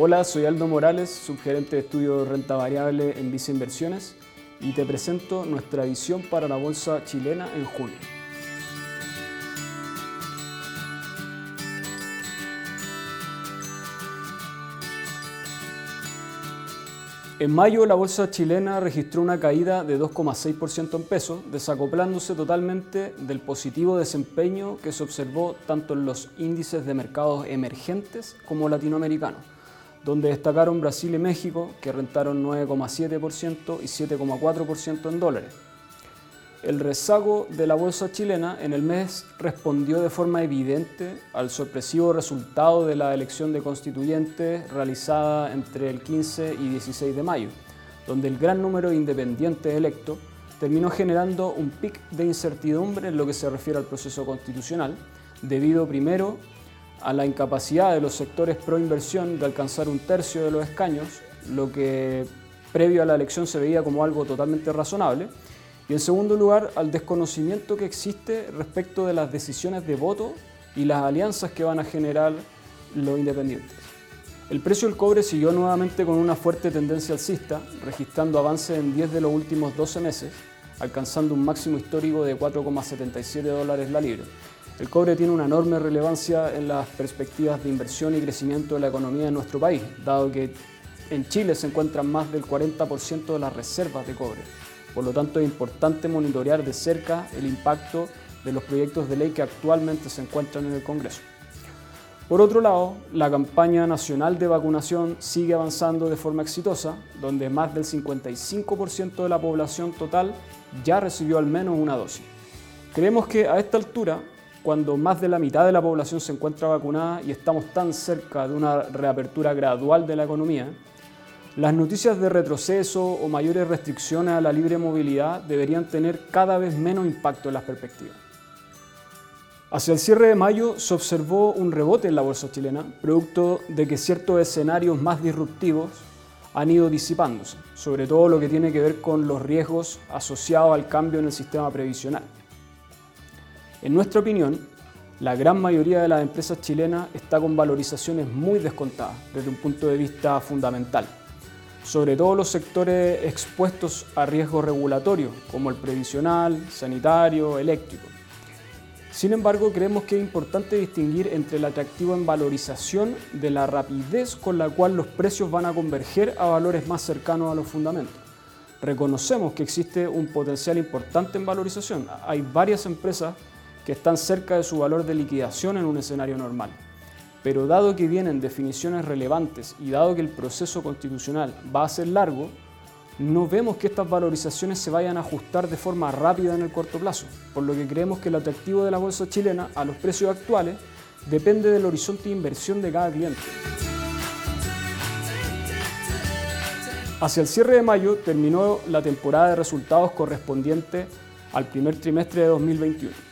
Hola, soy Aldo Morales, subgerente de estudio de renta variable en Visa Inversiones y te presento nuestra visión para la bolsa chilena en junio. En mayo la bolsa chilena registró una caída de 2,6% en pesos, desacoplándose totalmente del positivo desempeño que se observó tanto en los índices de mercados emergentes como latinoamericanos, donde destacaron Brasil y México, que rentaron 9,7% y 7,4% en dólares. El rezago de la bolsa chilena en el mes respondió de forma evidente al sorpresivo resultado de la elección de constituyentes realizada entre el 15 y 16 de mayo, donde el gran número de independientes electos terminó generando un pic de incertidumbre en lo que se refiere al proceso constitucional, debido primero a la incapacidad de los sectores pro inversión de alcanzar un tercio de los escaños, lo que previo a la elección se veía como algo totalmente razonable, y en segundo lugar, al desconocimiento que existe respecto de las decisiones de voto y las alianzas que van a generar los independientes. El precio del cobre siguió nuevamente con una fuerte tendencia alcista, registrando avances en 10 de los últimos 12 meses, alcanzando un máximo histórico de 4,77 dólares la libra. El cobre tiene una enorme relevancia en las perspectivas de inversión y crecimiento de la economía de nuestro país, dado que en Chile se encuentran más del 40% de las reservas de cobre. Por lo tanto, es importante monitorear de cerca el impacto de los proyectos de ley que actualmente se encuentran en el Congreso. Por otro lado, la campaña nacional de vacunación sigue avanzando de forma exitosa, donde más del 55% de la población total ya recibió al menos una dosis. Creemos que a esta altura, cuando más de la mitad de la población se encuentra vacunada y estamos tan cerca de una reapertura gradual de la economía, las noticias de retroceso o mayores restricciones a la libre movilidad deberían tener cada vez menos impacto en las perspectivas. Hacia el cierre de mayo se observó un rebote en la bolsa chilena, producto de que ciertos escenarios más disruptivos han ido disipándose, sobre todo lo que tiene que ver con los riesgos asociados al cambio en el sistema previsional. En nuestra opinión, la gran mayoría de las empresas chilenas está con valorizaciones muy descontadas desde un punto de vista fundamental sobre todo los sectores expuestos a riesgos regulatorios, como el previsional, sanitario, eléctrico. Sin embargo, creemos que es importante distinguir entre el atractivo en valorización de la rapidez con la cual los precios van a converger a valores más cercanos a los fundamentos. Reconocemos que existe un potencial importante en valorización. Hay varias empresas que están cerca de su valor de liquidación en un escenario normal. Pero dado que vienen definiciones relevantes y dado que el proceso constitucional va a ser largo, no vemos que estas valorizaciones se vayan a ajustar de forma rápida en el corto plazo, por lo que creemos que el atractivo de la bolsa chilena a los precios actuales depende del horizonte de inversión de cada cliente. Hacia el cierre de mayo terminó la temporada de resultados correspondiente al primer trimestre de 2021.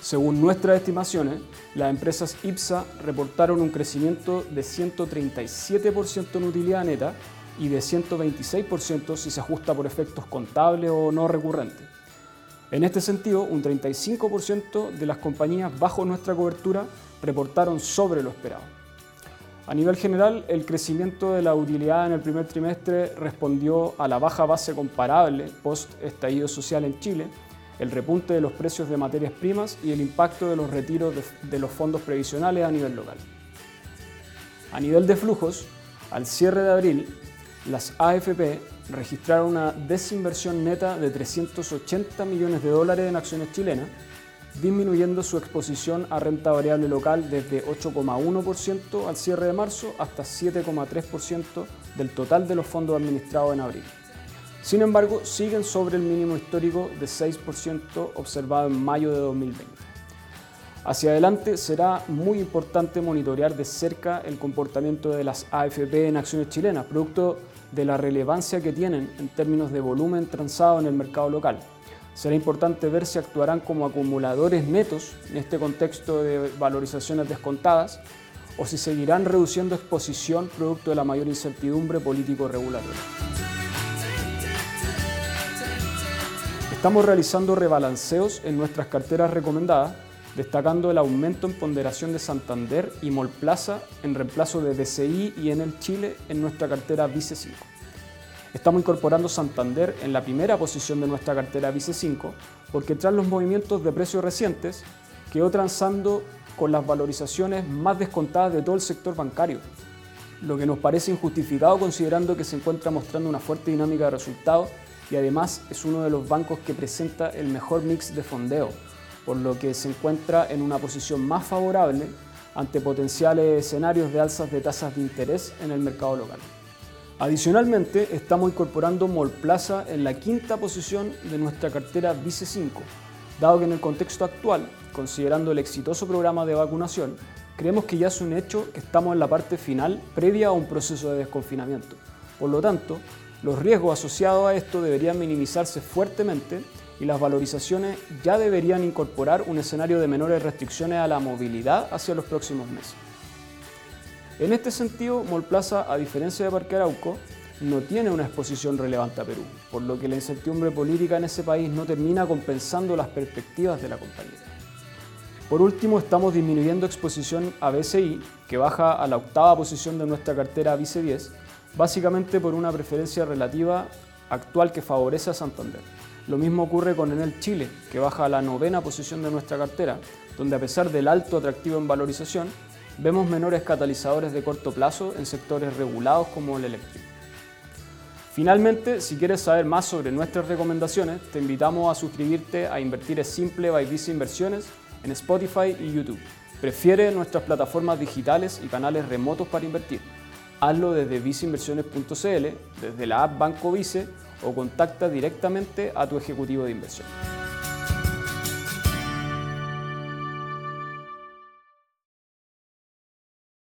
Según nuestras estimaciones, las empresas IPSA reportaron un crecimiento de 137% en utilidad neta y de 126% si se ajusta por efectos contables o no recurrentes. En este sentido, un 35% de las compañías bajo nuestra cobertura reportaron sobre lo esperado. A nivel general, el crecimiento de la utilidad en el primer trimestre respondió a la baja base comparable post estallido social en Chile, el repunte de los precios de materias primas y el impacto de los retiros de, los fondos previsionales a nivel local. A nivel de flujos, al cierre de abril, las AFP registraron una desinversión neta de 380 millones de dólares en acciones chilenas, disminuyendo su exposición a renta variable local desde 8,1% al cierre de marzo hasta 7,3% del total de los fondos administrados en abril. Sin embargo, siguen sobre el mínimo histórico de 6% observado en mayo de 2020. Hacia adelante será muy importante monitorear de cerca el comportamiento de las AFP en acciones chilenas, producto de la relevancia que tienen en términos de volumen transado en el mercado local. Será importante ver si actuarán como acumuladores netos en este contexto de valorizaciones descontadas o si seguirán reduciendo exposición producto de la mayor incertidumbre político-regulatoria. Estamos realizando rebalanceos en nuestras carteras recomendadas destacando el aumento en ponderación de Santander y Molplaza en reemplazo de DCI y en el Chile en nuestra cartera Vice 5. Estamos incorporando Santander en la primera posición de nuestra cartera Vice 5 porque tras los movimientos de precios recientes quedó transando con las valorizaciones más descontadas de todo el sector bancario, lo que nos parece injustificado considerando que se encuentra mostrando una fuerte dinámica de resultados y además es uno de los bancos que presenta el mejor mix de fondeo, por lo que se encuentra en una posición más favorable ante potenciales escenarios de alzas de tasas de interés en el mercado local. Adicionalmente, estamos incorporando Molplaza en la quinta posición de nuestra cartera Vice 5, dado que en el contexto actual, considerando el exitoso programa de vacunación, creemos que ya es un hecho que estamos en la parte final previa a un proceso de desconfinamiento. Por lo tanto, los riesgos asociados a esto deberían minimizarse fuertemente y las valorizaciones ya deberían incorporar un escenario de menores restricciones a la movilidad hacia los próximos meses. En este sentido, Molplaza, a diferencia de Parque Arauco, no tiene una exposición relevante a Perú, por lo que la incertidumbre política en ese país no termina compensando las perspectivas de la compañía. Por último, estamos disminuyendo exposición a BCI, que baja a la octava posición de nuestra cartera Vice 10, básicamente por una preferencia relativa actual que favorece a Santander. Lo mismo ocurre con Enel Chile, que baja a la novena posición de nuestra cartera, donde a pesar del alto atractivo en valorización, vemos menores catalizadores de corto plazo en sectores regulados como el eléctrico. Finalmente, si quieres saber más sobre nuestras recomendaciones, te invitamos a suscribirte a Invertir es Simple by Visa Inversiones en Spotify y YouTube. Prefiere nuestras plataformas digitales y canales remotos para invertir. Hazlo desde viceinversiones.cl, desde la app Banco Vice o contacta directamente a tu ejecutivo de inversión.